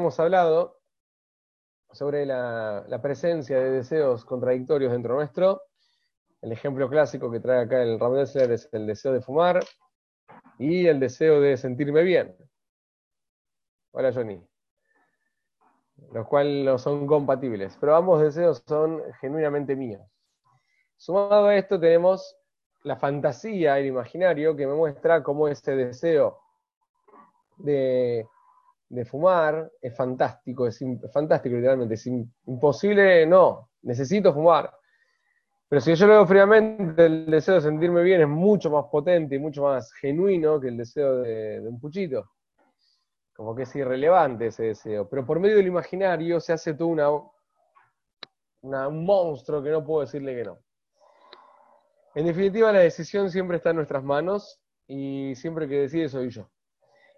habíamos hablado sobre la, presencia de deseos contradictorios dentro nuestro. El ejemplo clásico que trae acá el Ram es el deseo de fumar y el deseo de sentirme bien. Hola Johnny. Los cuales no son compatibles, pero ambos deseos son genuinamente míos. Sumado a esto tenemos la fantasía, el imaginario, que me muestra cómo ese deseo de de fumar es fantástico, es, fantástico literalmente, es imposible, no, necesito fumar. Pero si yo lo veo fríamente, el deseo de sentirme bien es mucho más potente y mucho más genuino que el deseo de, un puchito. Como que es irrelevante ese deseo. Pero por medio del imaginario se hace todo un monstruo que no puedo decirle que no. En definitiva, la decisión siempre está en nuestras manos y siempre que decide soy yo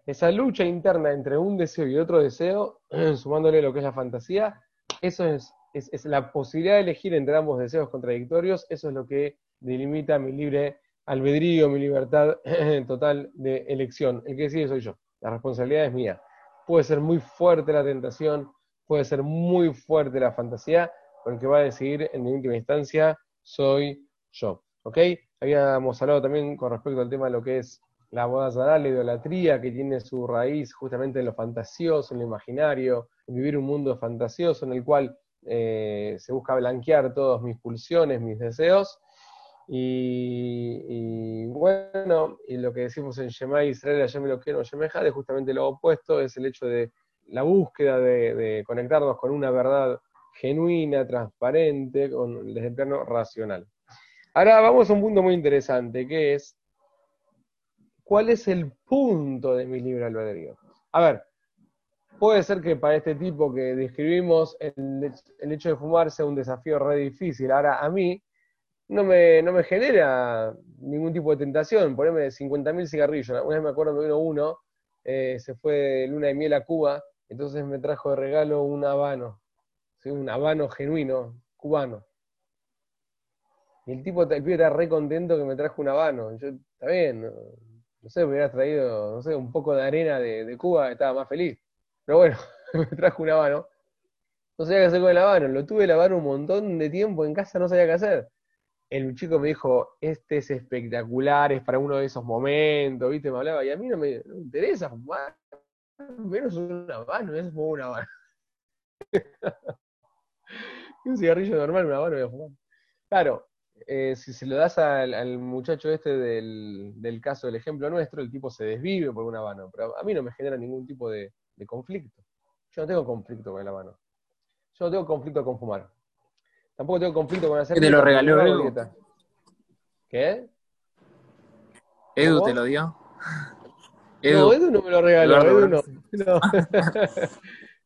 esa lucha interna entre un deseo y otro deseo, sumándole lo que es la fantasía, eso es, es, la posibilidad de elegir entre ambos deseos contradictorios, eso es lo que delimita mi libre albedrío, mi libertad total de elección. El que decide soy yo, la responsabilidad es mía. Puede ser muy fuerte la tentación, puede ser muy fuerte la fantasía, pero el que va a decidir en última instancia soy yo. ¿Ok? Habíamos hablado también con respecto al tema de lo que es la boda la idolatría, que tiene su raíz justamente en lo fantasioso, en lo imaginario, vivir un mundo fantasioso en el cual eh, se busca blanquear todas mis pulsiones, mis deseos. Y, bueno, y lo que decimos en Shema Israel, me lo quiero, Shemeja, de justamente lo opuesto, es el hecho de la búsqueda de, conectarnos con una verdad genuina, transparente, con, desde el plano racional. Ahora vamos a un punto muy interesante, que es cuál es el punto de mi libre albedrío. A ver, puede ser que para este tipo que describimos el, hecho de fumar sea un desafío re difícil. Ahora, a mí no me, no me genera ningún tipo de tentación ponerme 50.000 cigarrillos. Una vez me acuerdo que vino uno, eh, se fue de luna de miel a Cuba, entonces me trajo de regalo un habano, un habano genuino, cubano. Y el tipo, el pibe era re contento que me trajo un habano. Yo, está bien, no sé, me hubiera traído, no sé, un poco de arena de, Cuba, estaba más feliz. Pero bueno, me trajo un habano. No sabía qué hacer con el habano, lo tuve habano un montón de tiempo en casa, no sabía qué hacer. El chico me dijo, este es espectacular, es para uno de esos momentos, ¿viste? Me hablaba, y a mí no me, interesa fumar, menos un habano, es como un habano. un cigarrillo normal, un habano voy a fumar. Claro, eh, si se lo das al, muchacho este del, caso del ejemplo nuestro, el tipo se desvive por una mano, pero a mí no me genera ningún tipo de, conflicto. Yo no tengo conflicto con la mano. Yo no tengo conflicto con fumar. Tampoco tengo conflicto con hacer... ¿Qué te lo regaló Edu? ¿Qué? ¿Edu te lo dio? Edu. No, Edu no me lo regaló, Edu no.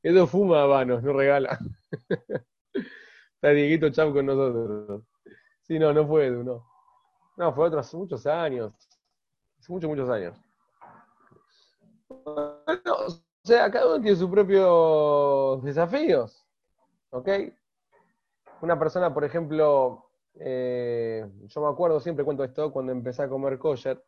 Edu fuma habanos, no regala. Está Dieguito Chap con nosotros. Sí, no, no fue Edu, no. No, fue otros muchos años. Hace muchos, muchos años. o sea, cada uno tiene sus propios desafíos. ¿Ok? Una persona, por ejemplo, eh, yo me acuerdo, siempre cuento esto, cuando empecé a comer kosher,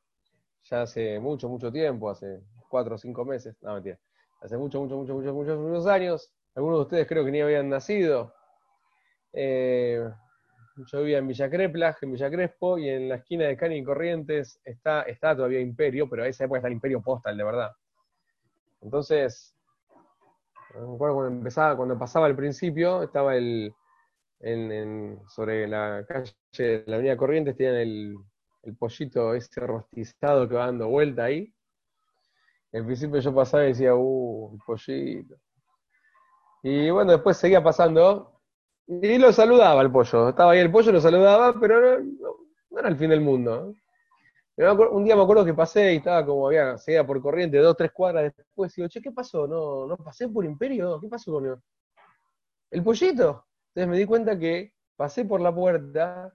ya hace mucho, mucho tiempo, hace cuatro o cinco meses, no mentira, hace mucho, mucho, mucho, muchos, muchos, muchos años, algunos de ustedes creo que ni habían nacido. Eh, yo vivía en Villa Creplas, en Villa Crespo, y en la esquina de Cani y Corrientes está, está todavía Imperio, pero a esa época está el Imperio Postal, de verdad. Entonces, cuando empezaba, cuando pasaba al principio, estaba el, sobre la calle de la avenida Corrientes, tenían el, el pollito ese rostizado que va dando vuelta ahí. En principio yo pasaba y decía, uh, el pollito. Y bueno, después seguía pasando, y lo saludaba el pollo. Estaba ahí el pollo, lo saludaba, pero no, era el fin del mundo. un día me acuerdo que pasé y estaba como, había, seguía por corriente, dos, tres cuadras después, y digo, che, ¿qué pasó? ¿No, no pasé por Imperio? ¿Qué pasó con él? el pollito? Entonces me di cuenta que pasé por la puerta,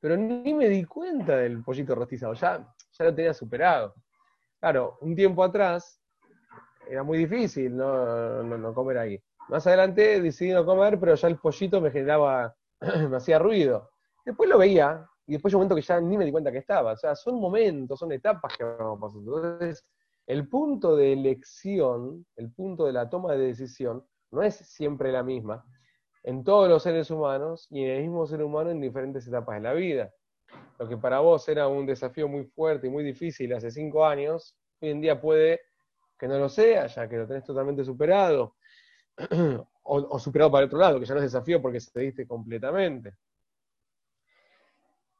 pero ni me di cuenta del pollito rostizado, ya, ya lo tenía superado. Claro, un tiempo atrás era muy difícil no comer ahí. Más adelante decidí no comer, pero ya el pollito me generaba, me hacía ruido. Después lo veía, y después un momento que ya ni me di cuenta que estaba. O sea, son momentos, son etapas que vamos pasando. Entonces, el punto de elección, el punto de la toma de decisión, no es siempre la misma en todos los seres humanos y en el mismo ser humano en diferentes etapas de la vida. Lo que para vos era un desafío muy fuerte y muy difícil hace cinco años, hoy en día puede que no lo sea, ya que lo tenés totalmente superado, o, superado para el otro lado, que ya no es desafío porque se te diste completamente.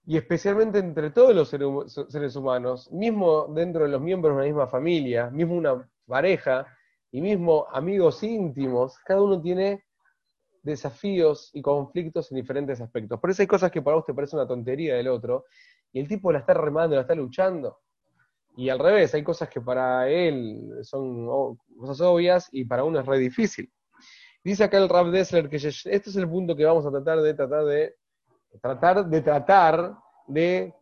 Y especialmente entre todos los seres humanos, mismo dentro de los miembros de una misma familia, mismo una pareja y mismo amigos íntimos, cada uno tiene desafíos y conflictos en diferentes aspectos. Por eso hay cosas que para vos te parece una tontería del otro, y el tipo la está remando, la está luchando. Y al revés, hay cosas que para él son cosas obvias y para uno es re difícil. Dice acá el Rav Dessler que este es el punto que vamos a tratar de tratar de tratar de tratar de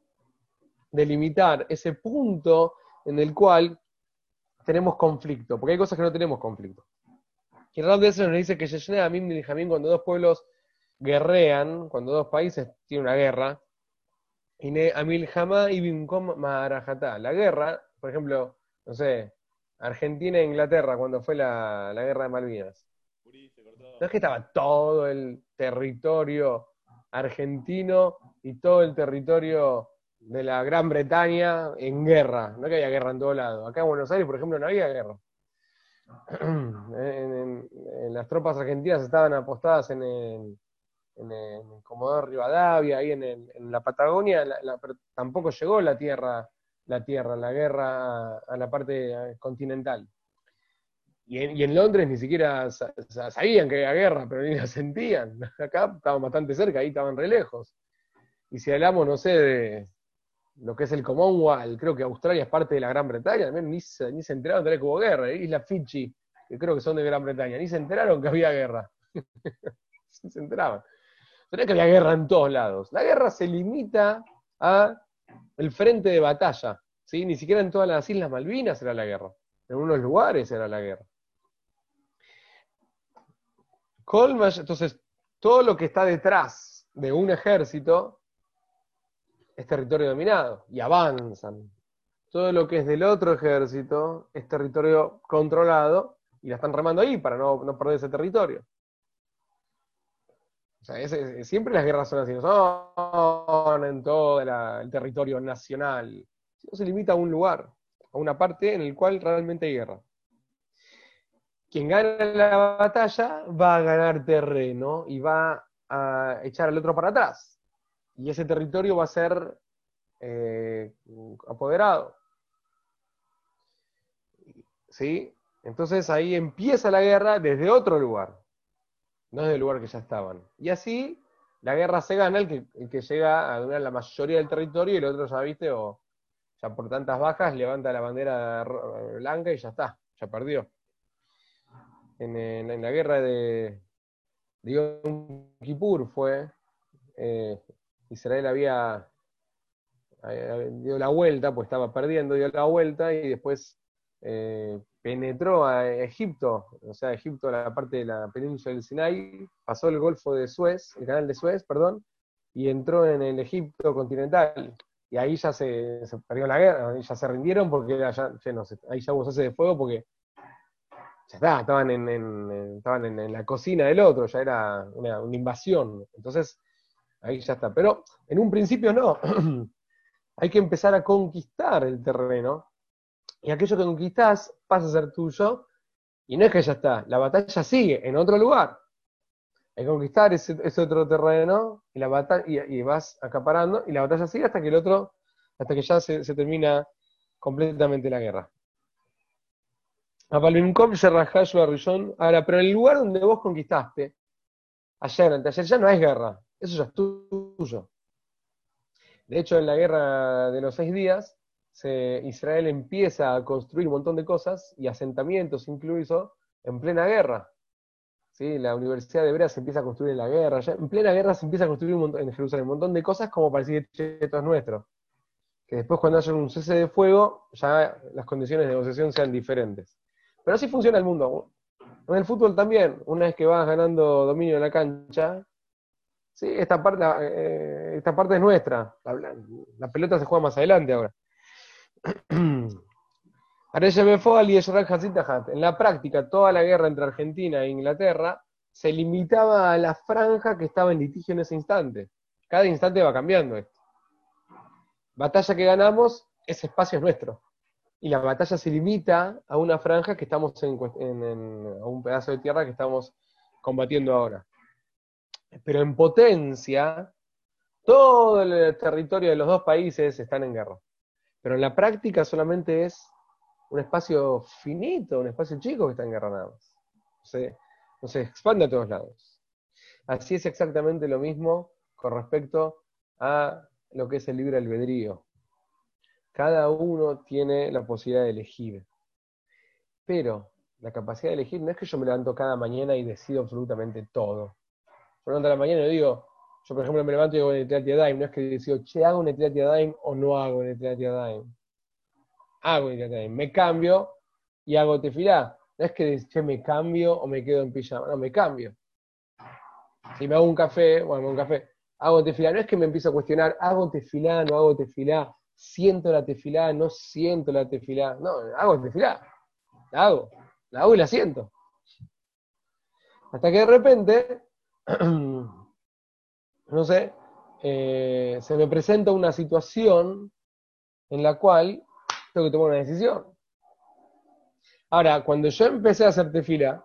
delimitar ese punto en el cual tenemos conflicto, porque hay cosas que no tenemos conflicto. Y Rav Dessler nos dice que Yeshne Amim y cuando dos pueblos guerrean, cuando dos países tienen una guerra, Amil Hamá y Bimkom Maharajatá. La guerra, por ejemplo, no sé, Argentina e Inglaterra, cuando fue la, la guerra de Malvinas. No es que estaba todo el territorio argentino y todo el territorio de la Gran Bretaña en guerra. No que había guerra en todo lado. Acá en Buenos Aires, por ejemplo, no había guerra. las tropas argentinas estaban apostadas en el, en Comodoro Rivadavia, ahí en, la Patagonia, pero tampoco llegó la tierra, la tierra, la guerra a, la parte continental. Y en, Londres ni siquiera sabían que había guerra, pero ni la sentían. Acá estaban bastante cerca, ahí estaban re lejos. Y si hablamos, no sé, de lo que es el Commonwealth, creo que Australia es parte de la Gran Bretaña, también ni se, ni se enteraron de que hubo guerra. Isla Fiji, que creo que son de Gran Bretaña, ni se enteraron que había guerra. se enteraban. Pero que había guerra en todos lados. La guerra se limita a el frente de batalla. ¿sí? Ni siquiera en todas las Islas Malvinas era la guerra. En unos lugares era la guerra. Entonces, todo lo que está detrás de un ejército es territorio dominado y avanzan. Todo lo que es del otro ejército es territorio controlado y la están remando ahí para no, perder ese territorio. O sea, siempre las guerras son así, no son en todo el territorio nacional. No se limita a un lugar, a una parte en el cual realmente hay guerra quien gana la batalla va a ganar terreno y va a echar al otro para atrás. Y ese territorio va a ser eh, apoderado. ¿Sí? Entonces ahí empieza la guerra desde otro lugar, no desde el lugar que ya estaban. Y así la guerra se gana el que, el que llega a ganar la mayoría del territorio y el otro ya viste, o ya por tantas bajas levanta la bandera blanca y ya está, ya perdió en, la guerra de, Yom Kippur fue, eh, Israel había dio la vuelta, pues estaba perdiendo, dio la vuelta y después eh, penetró a Egipto, o sea, Egipto, la parte de la península del Sinai, pasó el Golfo de Suez, el canal de Suez, perdón, y entró en el Egipto continental. Y ahí ya se, perdió la guerra, ya se rindieron porque ya, ahí ya hubo de fuego porque ya está, estaban en, estaban en, la cocina del otro, ya era una, invasión. Entonces, ahí ya está. Pero en un principio no. Hay que empezar a conquistar el terreno. Y aquello que conquistás pasa a ser tuyo. Y no es que ya está, la batalla sigue en otro lugar. Hay que conquistar ese, otro terreno y, la batalla, y, vas acaparando y la batalla sigue hasta que el otro, hasta que ya se termina completamente la guerra. Ahora, pero en el lugar donde vos conquistaste, ayer, anteayer, ya no es guerra. Eso ya es tuyo. De hecho, en la guerra de los seis días, Israel empieza a construir un montón de cosas y asentamientos incluso en plena guerra. ¿Sí? La Universidad de Hebrea se empieza a construir en la guerra. en plena guerra se empieza a construir en Jerusalén un montón de cosas como para decir, esto es nuestro. Que después cuando haya un cese de fuego, ya las condiciones de negociación sean diferentes. Pero así funciona el mundo. En el fútbol también, una vez que vas ganando dominio en la cancha, sí, esta parte, eh, esta parte es nuestra. La, pelota se juega más adelante ahora. En la práctica, toda la guerra entre Argentina e Inglaterra se limitaba a la franja que estaba en litigio en ese instante. Cada instante va cambiando esto. Batalla que ganamos, ese espacio es nuestro. Y la batalla se limita a una franja que estamos en, a un pedazo de tierra que estamos combatiendo ahora. Pero en potencia, todo el territorio de los dos países están en guerra. Pero en la práctica solamente es un espacio finito, un espacio chico que está en guerra nada más. no se expande a todos lados. Así es exactamente lo mismo con respecto a lo que es el libre albedrío. Cada uno tiene la posibilidad de elegir. Pero la capacidad de elegir no es que yo me levanto cada mañana y decido absolutamente todo. Yo me levanto a la mañana y digo, yo por ejemplo me levanto y hago Daim, no es que decido, che, hago Netilat Daim o no hago Netilat Daim. Hago Netilat Daim, me cambio y hago tefilá. No es que che, me cambio o me quedo en pijama, no, me cambio. Si me hago un café, bueno, me hago un café, hago tefilá, no es que me empiezo a cuestionar, hago tefilá, no hago tefilá, siento la tefilá, no siento la tefilá, no, hago tefilá, la hago, la hago y la siento. Hasta que de repente, no sé, eh, se me presenta una situación en la cual tengo que tomar una decisión. Ahora, cuando yo empecé a hacer tefilá,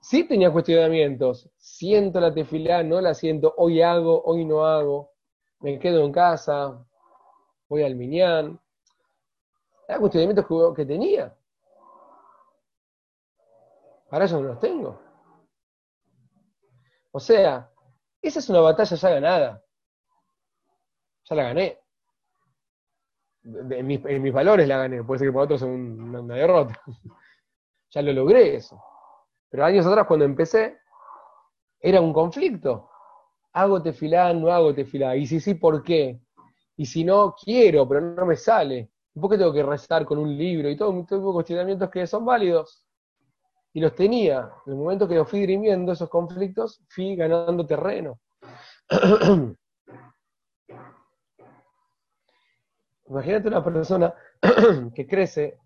sí tenía cuestionamientos. Siento la tefilá, no la siento, hoy hago, hoy no hago, me quedo en casa, voy al miñán. Eran cuestionamientos que, tenía. Ahora yo no los tengo. O sea, esa es una batalla ya ganada. Ya la gané. En mis, valores la gané. Puede ser que para otros sea una derrota. ya lo logré eso. Pero años atrás, cuando empecé, era un conflicto. Hago tefilá, no hago tefilá. Y si sí, ¿por qué? Y si no, quiero, pero no me sale. ¿Por qué tengo que rezar con un libro? Y todo un tipo de cuestionamientos que son válidos. Y los tenía. En el momento que los fui dirimiendo, esos conflictos, fui ganando terreno. Imagínate una persona que crece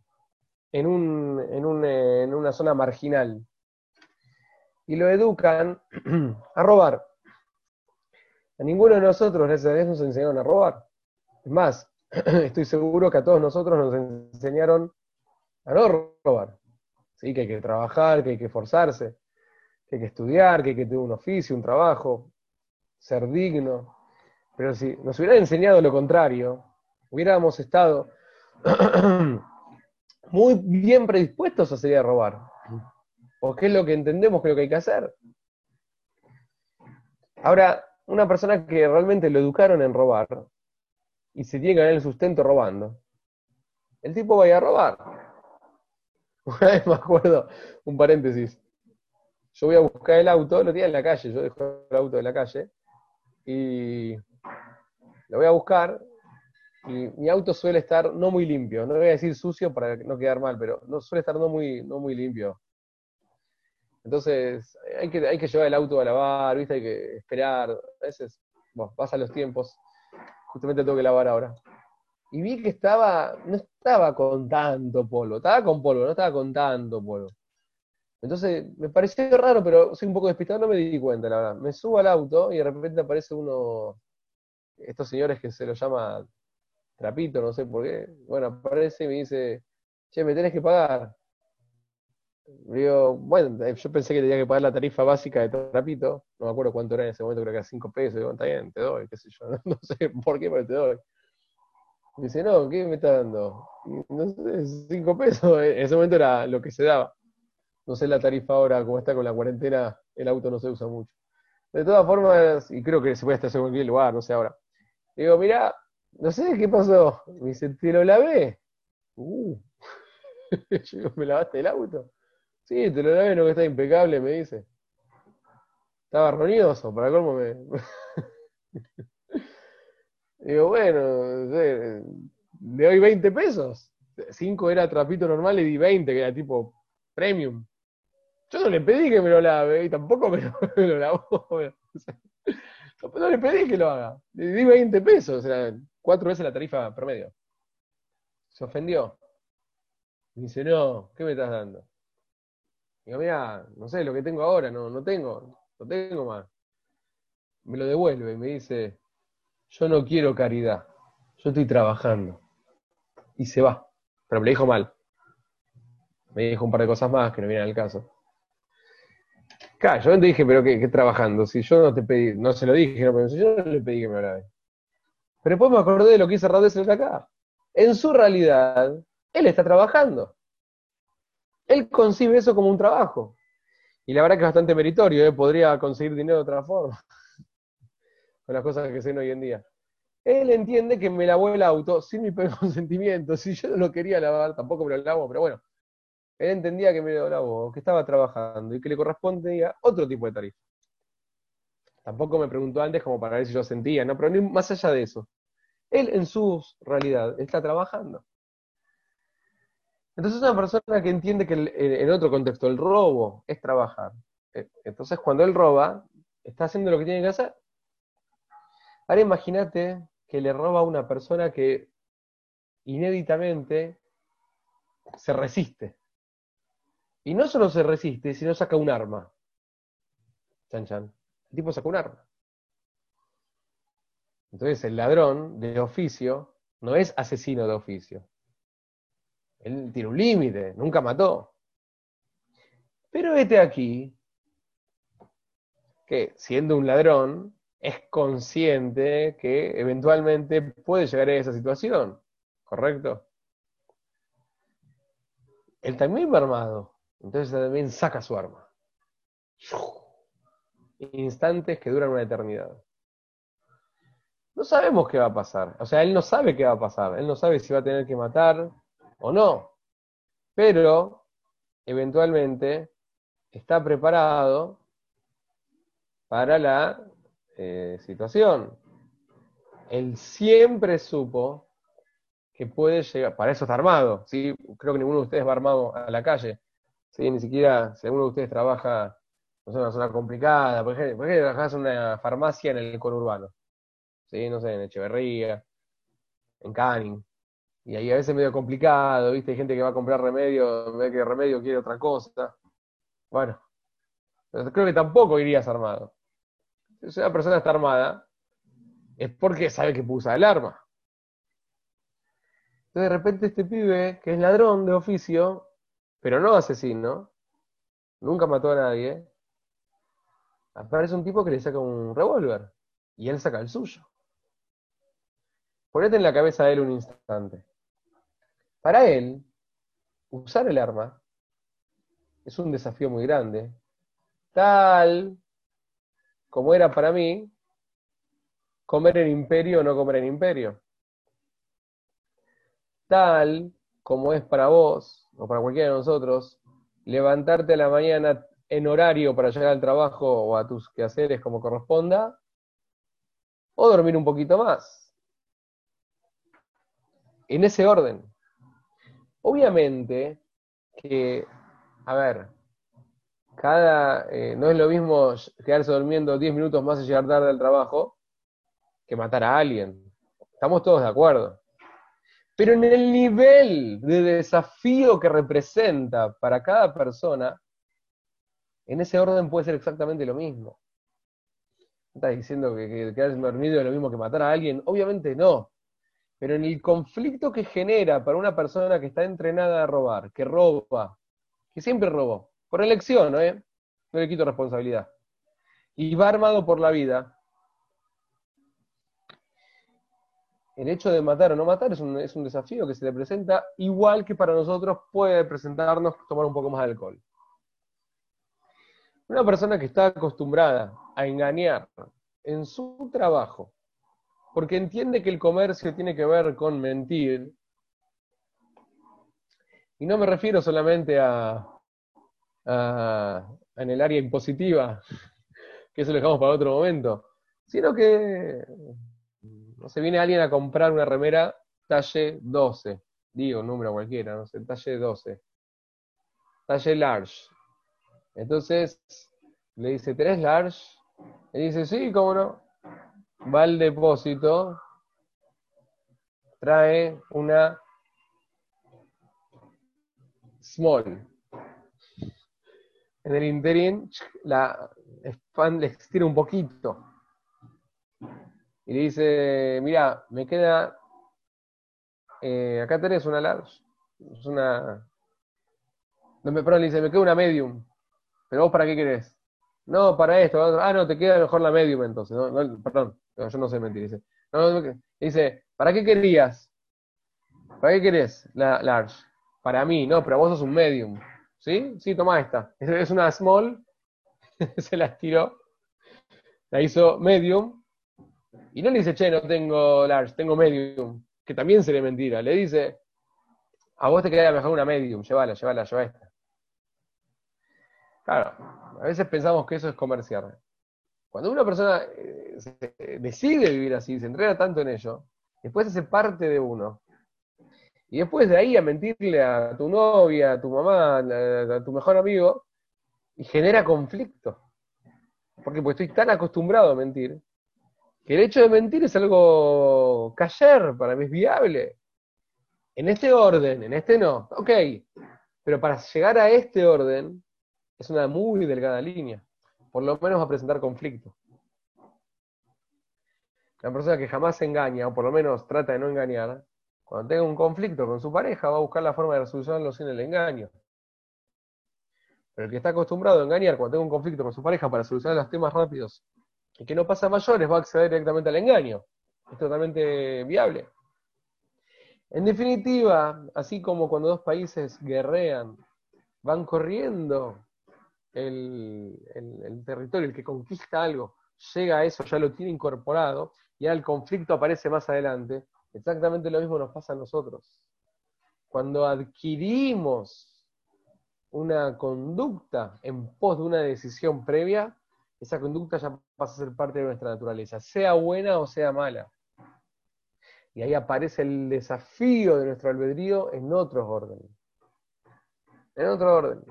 en, un, en, un, en una zona marginal y lo educan a robar. A ninguno de nosotros, gracias a Dios, nos enseñaron a robar. Es más, estoy seguro que a todos nosotros nos enseñaron a no robar. ¿Sí? Que hay que trabajar, que hay que esforzarse, que hay que estudiar, que hay que tener un oficio, un trabajo, ser digno. Pero si nos hubieran enseñado lo contrario, hubiéramos estado muy bien predispuestos a salir a robar. ¿O qué es lo que entendemos que lo que hay que hacer? Ahora, una persona que realmente lo educaron en robar y se tiene que ganar el sustento robando, el tipo va a ir a robar. Una vez me acuerdo, un paréntesis, yo voy a buscar el auto, lo tenía en la calle, yo dejo el auto en la calle y lo voy a buscar y mi auto suele estar no muy limpio, no voy a decir sucio para no quedar mal, pero no suele estar no muy, no muy limpio. Entonces, hay que, hay que llevar el auto a lavar, ¿viste? Hay que esperar. A veces, bueno, pasan los tiempos. Justamente tengo que lavar ahora. Y vi que estaba, no estaba con tanto polvo. Estaba con polvo, no estaba con tanto polvo. Entonces, me pareció raro, pero soy un poco despistado, no me di cuenta, la verdad. Me subo al auto y de repente aparece uno, estos señores que se lo llama trapito, no sé por qué. Bueno, aparece y me dice, che, me tenés que pagar. Digo, bueno, eh, yo pensé que tenía que pagar la tarifa básica de trapito, no me acuerdo cuánto era en ese momento, creo que era 5 pesos, digo, está bien, te doy, qué sé yo, no, sé por qué, pero te doy. Me dice, no, ¿qué me está dando? No sé, 5 pesos, en ese momento era lo que se daba. No sé la tarifa ahora, como está con la cuarentena, el auto no se usa mucho. De todas formas, y creo que se puede estar en cualquier lugar, no sé ahora. Digo, mira, no sé qué pasó. Me dice, ¿te lo lavé? Uh. ¿me lavaste el auto? Sí, te lo lavé, no que está impecable, me dice. Estaba roñoso, para colmo me. Digo, bueno, le doy 20 pesos. 5 era trapito normal, le di 20, que era tipo premium. Yo no le pedí que me lo lave y tampoco me lo, me lavó. no le pedí que lo haga. Le di 20 pesos, sea, cuatro veces la tarifa promedio. Se ofendió. Me dice, no, ¿qué me estás dando? Digo, mira, no sé, lo que tengo ahora, no, no tengo, no tengo más. Me lo devuelve y me dice, yo no quiero caridad, yo estoy trabajando. Y se va, pero me lo dijo mal. Me dijo un par de cosas más que no vienen al caso. Claro, yo te dije, pero ¿qué, trabajando? Si yo no te pedí, no se lo dije, no, pero yo no le pedí que me hablara. Pero después me acordé de lo que hizo Radesel acá. En su realidad, él está trabajando. Él concibe eso como un trabajo. Y la verdad que es bastante meritorio, ¿eh? podría conseguir dinero de otra forma. Con las cosas que se hoy en día. Él entiende que me lavó el auto sin mi consentimiento. Si yo no lo quería lavar, tampoco me lo lavo, pero bueno. Él entendía que me lo lavó, que estaba trabajando y que le correspondía otro tipo de tarifa. Tampoco me preguntó antes como para ver si yo sentía, ¿no? Pero más allá de eso. Él en su realidad está trabajando. Entonces es una persona que entiende que en otro contexto el robo es trabajar. E, entonces cuando él roba, está haciendo lo que tiene que hacer. Ahora imagínate que le roba a una persona que inéditamente se resiste. Y no solo se resiste, sino saca un arma. Chan chan. El tipo saca un arma. Entonces el ladrón de oficio no es asesino de oficio. Él tiene un límite, nunca mató. Pero este aquí, que siendo un ladrón, es consciente que eventualmente puede llegar a esa situación, ¿correcto? Él también va armado, entonces también saca su arma. Instantes que duran una eternidad. No sabemos qué va a pasar. O sea, él no sabe qué va a pasar. Él no sabe si va a tener que matar, o no. Pero, eventualmente, está preparado para la eh, situación. Él siempre supo que puede llegar, para eso está armado, ¿sí? creo que ninguno de ustedes va armado a la calle, ¿sí? ni siquiera si alguno de ustedes trabaja no sé, en una zona complicada, por ejemplo, por ejemplo trabajas en una farmacia en el conurbano, ¿sí? no sé, en Echeverría, en Canning, y ahí a veces es medio complicado, ¿viste? Hay gente que va a comprar remedio, ve que remedio quiere otra cosa. Bueno, creo que tampoco irías armado. Si una persona está armada, es porque sabe que puso el arma. Entonces de repente este pibe, que es ladrón de oficio, pero no asesino, nunca mató a nadie, aparece un tipo que le saca un revólver y él saca el suyo. Ponete en la cabeza de él un instante. Para él, usar el arma es un desafío muy grande, tal como era para mí comer en imperio o no comer en imperio. Tal como es para vos o para cualquiera de nosotros levantarte a la mañana en horario para llegar al trabajo o a tus quehaceres como corresponda, o dormir un poquito más. En ese orden. Obviamente que, a ver, cada, eh, no es lo mismo quedarse durmiendo 10 minutos más y llegar tarde al trabajo que matar a alguien. Estamos todos de acuerdo. Pero en el nivel de desafío que representa para cada persona, en ese orden puede ser exactamente lo mismo. ¿Estás diciendo que, que quedarse dormido es lo mismo que matar a alguien? Obviamente no. Pero en el conflicto que genera para una persona que está entrenada a robar, que roba, que siempre robó, por elección, ¿eh? no le quito responsabilidad, y va armado por la vida, el hecho de matar o no matar es un, es un, desafío que se le presenta, igual que para nosotros puede presentarnos tomar un poco más de alcohol. Una persona que está acostumbrada a engañar en su trabajo, porque entiende que el comercio tiene que ver con mentir. Y no me refiero solamente a, en el área impositiva, que eso lo dejamos para otro momento, sino que no se viene alguien a comprar una remera talle 12, digo número cualquiera, no sé, talle 12, talle large. Entonces le dice, ¿tenés large? Y dice, sí, cómo no va al depósito, trae una small. En el interín la expande, le estira un poquito. Y le dice, mira, me queda, eh, acá tenés una large, es una, no me, perdón, le dice, me queda una medium, pero vos para qué querés? No, para esto, ah, no, te queda mejor la medium entonces, no, perdón, yo no sé mentir, dice, no, dice, ¿para qué querías? ¿Para qué querés la large? Para mí, no, pero vos sos un medium. ¿Sí? Sí, toma esta. Es una small, se la estiró, la hizo medium, y no le dice, che, no tengo large, tengo medium, que también sería mentira. Le dice, a vos te queda mejor una medium, llévala, llévala, lleva esta. Claro, a veces pensamos que eso es comerciar. Cuando una persona eh, decide vivir así, se entrega tanto en ello, después hace parte de uno. Y después de ahí a mentirle a tu novia, a tu mamá, a tu mejor amigo, y genera conflicto. Porque pues estoy tan acostumbrado a mentir, que el hecho de mentir es algo cayer, para mí es viable. En este orden, en este no, ok. Pero para llegar a este orden es una muy delgada línea. Por lo menos a presentar conflicto. La persona que jamás engaña, o por lo menos trata de no engañar, cuando tenga un conflicto con su pareja, va a buscar la forma de resolucionarlo sin el engaño. Pero el que está acostumbrado a engañar cuando tenga un conflicto con su pareja para solucionar los temas rápidos y que no pasa mayores, va a acceder directamente al engaño. Es totalmente viable. En definitiva, así como cuando dos países guerrean, van corriendo el, territorio, el que conquista algo, llega a eso, ya lo tiene incorporado, y ahora el conflicto aparece más adelante, Exactamente lo mismo nos pasa a nosotros. Cuando adquirimos una conducta en pos de una decisión previa, esa conducta ya pasa a ser parte de nuestra naturaleza, sea buena o sea mala. Y ahí aparece el desafío de nuestro albedrío en otros órdenes. En otro orden.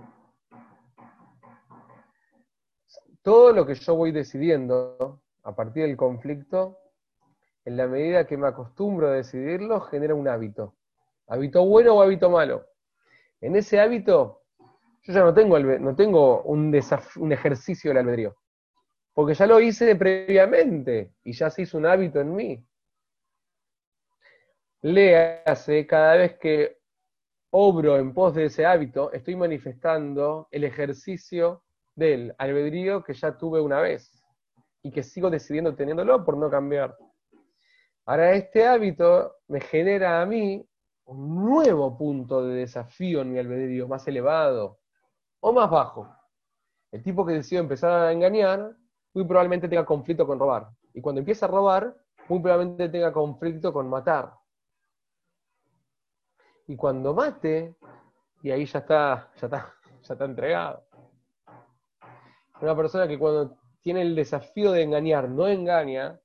Todo lo que yo voy decidiendo a partir del conflicto en la medida que me acostumbro a decidirlo, genera un hábito. Hábito bueno o hábito malo. En ese hábito, yo ya no tengo, no tengo un, un ejercicio del albedrío. Porque ya lo hice previamente y ya se hizo un hábito en mí. Léase, cada vez que obro en pos de ese hábito, estoy manifestando el ejercicio del albedrío que ya tuve una vez y que sigo decidiendo teniéndolo por no cambiar. Ahora, este hábito me genera a mí un nuevo punto de desafío en mi albedrío, más elevado o más bajo. El tipo que decide empezar a engañar, muy probablemente tenga conflicto con robar. Y cuando empieza a robar, muy probablemente tenga conflicto con matar. Y cuando mate, y ahí ya está, ya está, ya está entregado. Una persona que cuando tiene el desafío de engañar no engaña,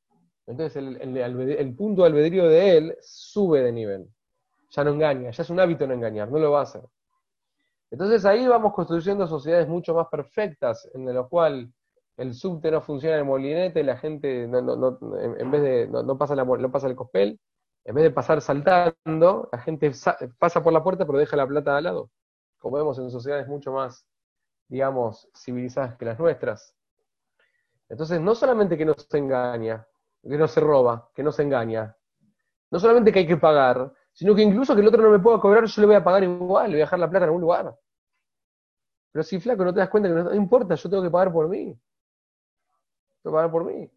entonces el, punto de albedrío de él sube de nivel. Ya no engaña, ya es un hábito no engañar, no lo va a hacer. Entonces ahí vamos construyendo sociedades mucho más perfectas, en las cuales el subte no funciona en el molinete, la gente en vez de no, pasa la, no pasa el cospel, en vez de pasar saltando, la gente pasa por la puerta pero deja la plata al lado. Como vemos en sociedades mucho más, digamos, civilizadas que las nuestras. Entonces, no solamente que no se engaña, que no se roba, que no se engaña. No solamente que hay que pagar, sino que incluso que el otro no me pueda cobrar, yo le voy a pagar igual, le voy a dejar la plata en algún lugar. Pero si flaco no te das cuenta que no, importa, yo tengo que pagar por mí. Tengo que pagar por mí.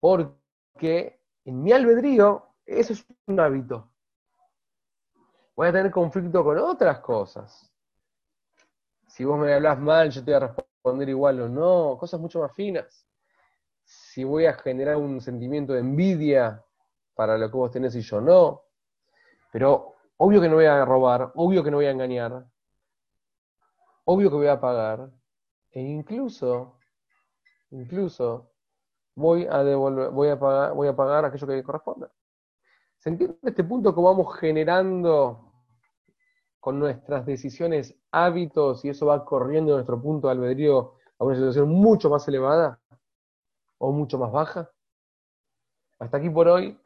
Porque en mi albedrío, eso es un hábito. Voy a tener conflicto con otras cosas. Si vos me hablas mal, yo te voy a responder igual o no, cosas mucho más finas si voy a generar un sentimiento de envidia para lo que vos tenés y yo no. Pero obvio que no voy a robar, obvio que no voy a engañar, obvio que voy a pagar, e incluso, incluso voy a devolver, voy a pagar, voy a pagar aquello que corresponda. ¿Se entiende este punto que vamos generando con nuestras decisiones hábitos y eso va corriendo nuestro punto de albedrío a una situación mucho más elevada? o mucho más baja. Hasta aquí por hoy.